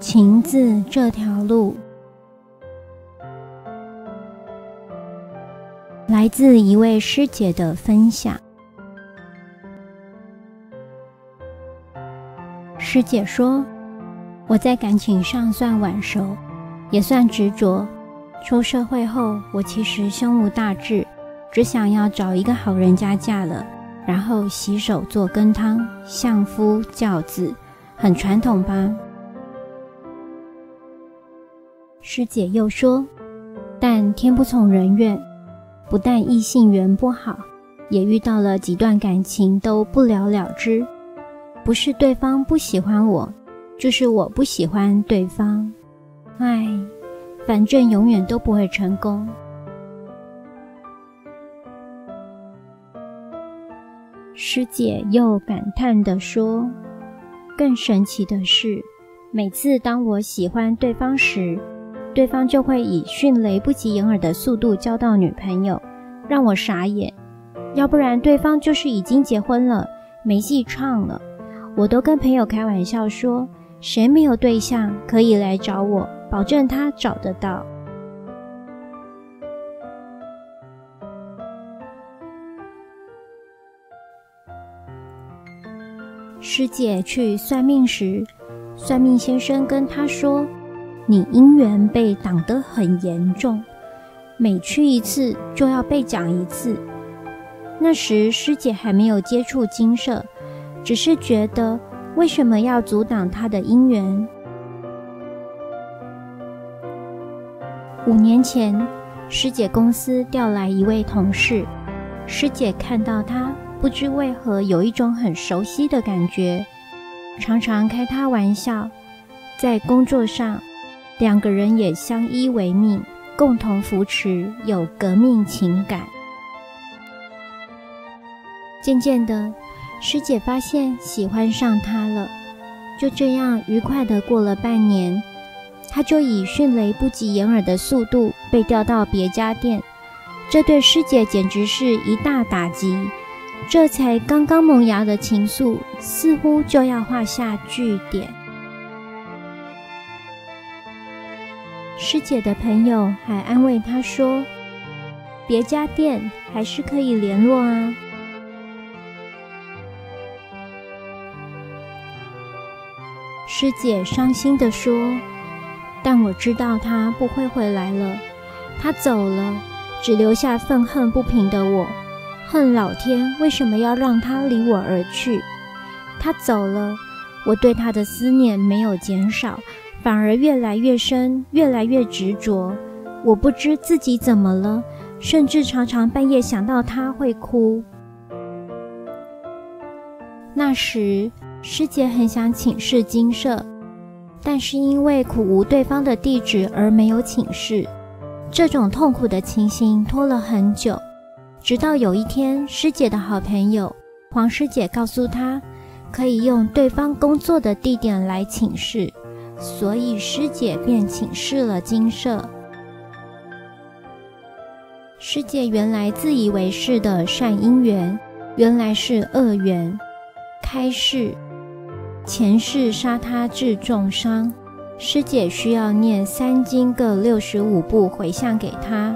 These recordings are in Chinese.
情字这条路，来自一位师姐的分享。师姐说：“我在感情上算晚熟，也算执着。出社会后，我其实胸无大志，只想要找一个好人家嫁了，然后洗手做羹汤，相夫教子，很传统吧？”师姐又说：“但天不从人愿，不但异性缘不好，也遇到了几段感情都不了了之。不是对方不喜欢我，就是我不喜欢对方。唉，反正永远都不会成功。”师姐又感叹地说：“更神奇的是，每次当我喜欢对方时，”对方就会以迅雷不及掩耳的速度交到女朋友，让我傻眼。要不然对方就是已经结婚了，没戏唱了。我都跟朋友开玩笑说，谁没有对象可以来找我，保证他找得到。师姐去算命时，算命先生跟她说。你姻缘被挡得很严重，每去一次就要被讲一次。那时师姐还没有接触精舍，只是觉得为什么要阻挡她的姻缘？五年前，师姐公司调来一位同事，师姐看到他，不知为何有一种很熟悉的感觉，常常开他玩笑，在工作上。两个人也相依为命，共同扶持，有革命情感。渐渐的，师姐发现喜欢上他了，就这样愉快的过了半年，他就以迅雷不及掩耳的速度被调到别家店，这对师姐简直是一大打击。这才刚刚萌芽的情愫，似乎就要画下句点。师姐的朋友还安慰她说：“别家店还是可以联络啊。”师姐伤心地说：“但我知道他不会回来了，他走了，只留下愤恨不平的我，恨老天为什么要让他离我而去。他走了，我对他的思念没有减少。”反而越来越深，越来越执着。我不知自己怎么了，甚至常常半夜想到他会哭。那时，师姐很想请示精舍，但是因为苦无对方的地址而没有请示。这种痛苦的情形拖了很久，直到有一天，师姐的好朋友黄师姐告诉她，可以用对方工作的地点来请示。所以师姐便请示了精舍。师姐原来自以为是的善因缘，原来是恶缘。开示前世杀他致重伤，师姐需要念三经各六十五部回向给他。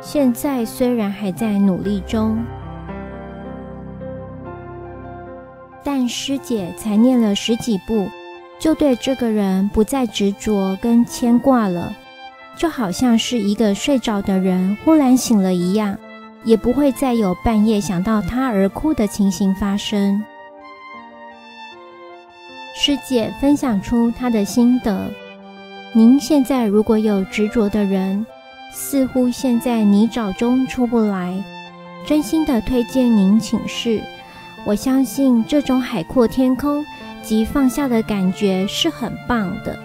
现在虽然还在努力中，但师姐才念了十几部。就对这个人不再执着跟牵挂了，就好像是一个睡着的人忽然醒了一样，也不会再有半夜想到他而哭的情形发生。师姐分享出她的心得：您现在如果有执着的人，似乎陷在泥沼中出不来，真心的推荐您请示。我相信这种海阔天空。及放下的感觉是很棒的。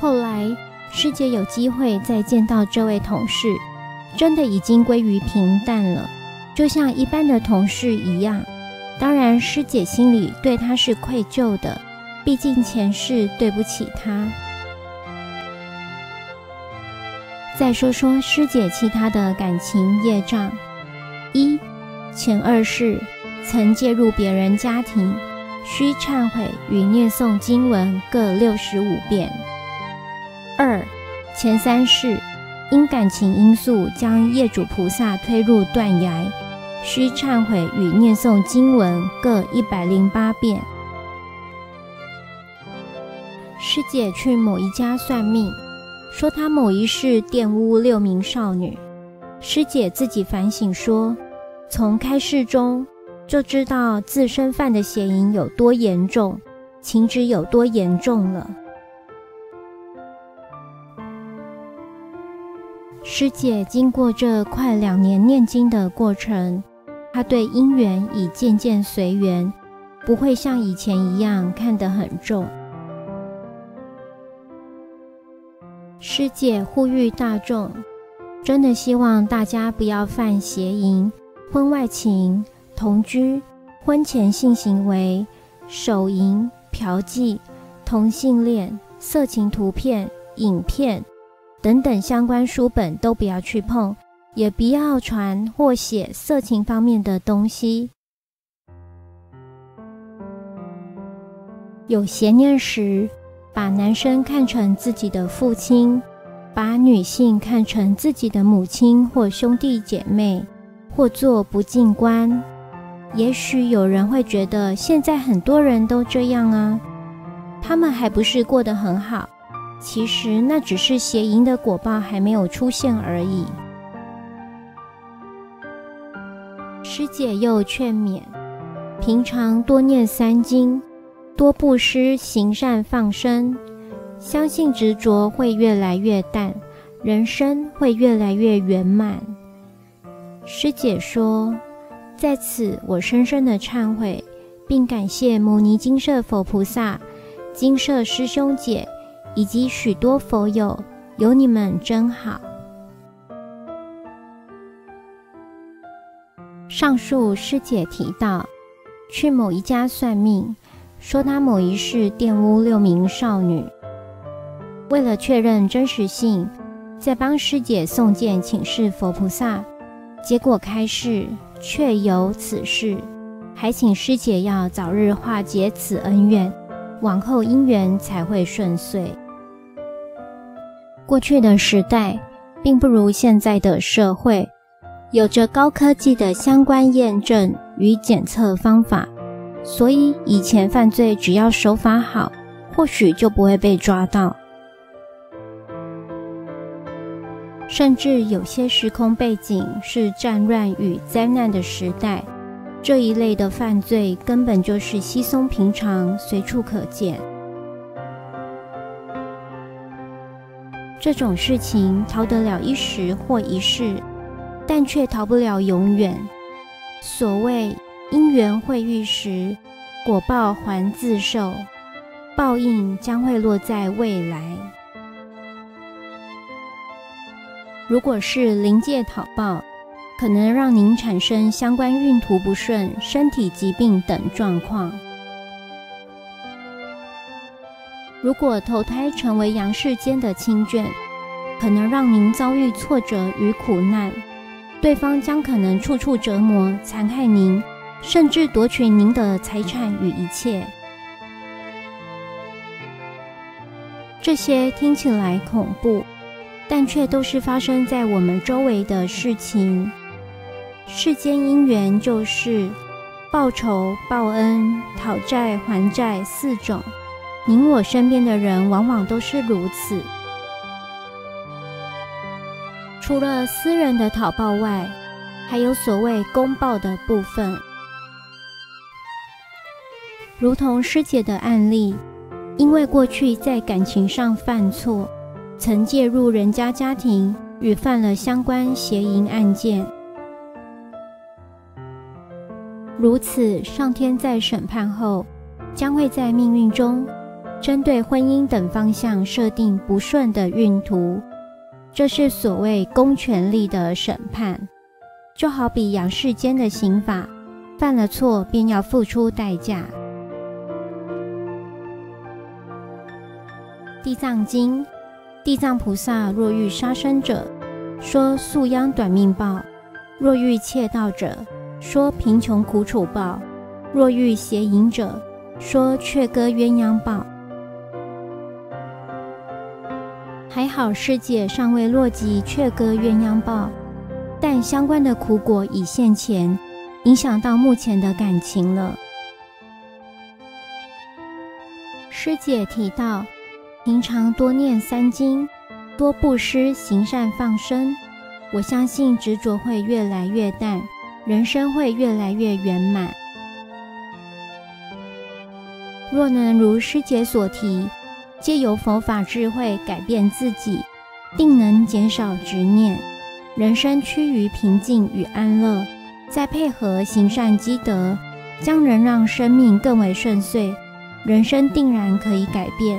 后来师姐有机会再见到这位同事，真的已经归于平淡了，就像一般的同事一样。当然，师姐心里对他是愧疚的，毕竟前世对不起他。再说说师姐其他的感情业障：一、前二世。曾介入别人家庭，需忏悔与念诵经文各六十五遍。二、前三世因感情因素将业主菩萨推入断崖，需忏悔与念诵经文各一百零八遍。师姐去某一家算命，说她某一世玷污六名少女。师姐自己反省说，从开示中就知道自身犯的邪淫有多严重，情执有多严重了。师姐经过这快两年念经的过程，她对姻缘已渐渐随缘，不会像以前一样看得很重。师姐呼吁大众，真的希望大家不要犯邪淫、婚外情、同居、婚前性行为、手淫、嫖妓、同性恋、色情图片、影片等等相关书本都不要去碰，也不要传或写色情方面的东西。有邪念时，把男生看成自己的父亲，把女性看成自己的母亲或兄弟姐妹，或做不净观。也许有人会觉得现在很多人都这样啊，他们还不是过得很好？其实那只是邪淫的果报还没有出现而已。师姐又劝勉，平常多念三经。多布施、行善、放生，相信执着会越来越淡，人生会越来越圆满。师姐说：“在此，我深深的忏悔，并感谢摩尼金舍佛菩萨、金舍师兄姐以及许多佛友，有你们真好。”上述师姐提到，去某一家算命。说他某一世玷污六名少女，为了确认真实性，在帮师姐诵经请示佛菩萨，结果开示确有此事，还请师姐要早日化解此恩怨，往后姻缘才会顺遂。过去的时代并不如现在的社会，有着高科技的相关验证与检测方法。所以以前犯罪只要手法好，或许就不会被抓到。甚至有些时空背景是战乱与灾难的时代，这一类的犯罪根本就是稀松平常，随处可见。这种事情逃得了一时或一世，但却逃不了永远。所谓。因缘会遇时，果报还自受，报应将会落在未来。如果是灵界讨报，可能让您产生相关运途不顺、身体疾病等状况；如果投胎成为阳世间的亲眷，可能让您遭遇挫折与苦难，对方将可能处处折磨、残害您。甚至夺取您的财产与一切，这些听起来恐怖，但却都是发生在我们周围的事情。世间因缘就是报仇、报恩、讨债还债四种，您我身边的人往往都是如此。除了私人的讨报外，还有所谓公报的部分。如同师姐的案例，因为过去在感情上犯错，曾介入人家家庭与犯了相关邪淫案件，如此，上天在审判后，将会在命运中针对婚姻等方向设定不顺的运途，这是所谓公权力的审判，就好比阳世间的刑法，犯了错便要付出代价。地藏经，地藏菩萨若遇杀生者，说宿殃短命报；若遇窃盗者，说贫穷苦楚报；若遇邪淫者，说雀歌鸳鸯报。还好师姐尚未落及雀歌鸳鸯报，但相关的苦果已现前，影响到目前的感情了。师姐提到，平常多念三经，多布施行善放生，我相信执着会越来越淡，人生会越来越圆满。若能如师姐所提，借由佛法智慧改变自己，定能减少执念，人生趋于平静与安乐。再配合行善积德，将能让生命更为顺遂。人生定然可以改变。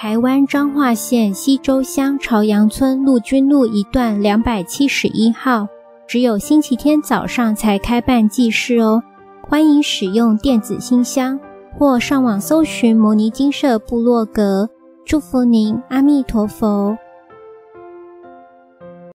台湾彰化县溪州乡朝阳村陆军路一段两百七十一号，只有星期天早上才开办祭事哦。欢迎使用电子信箱或上网搜寻摩尼金舍部落格。祝福您，阿弥陀佛。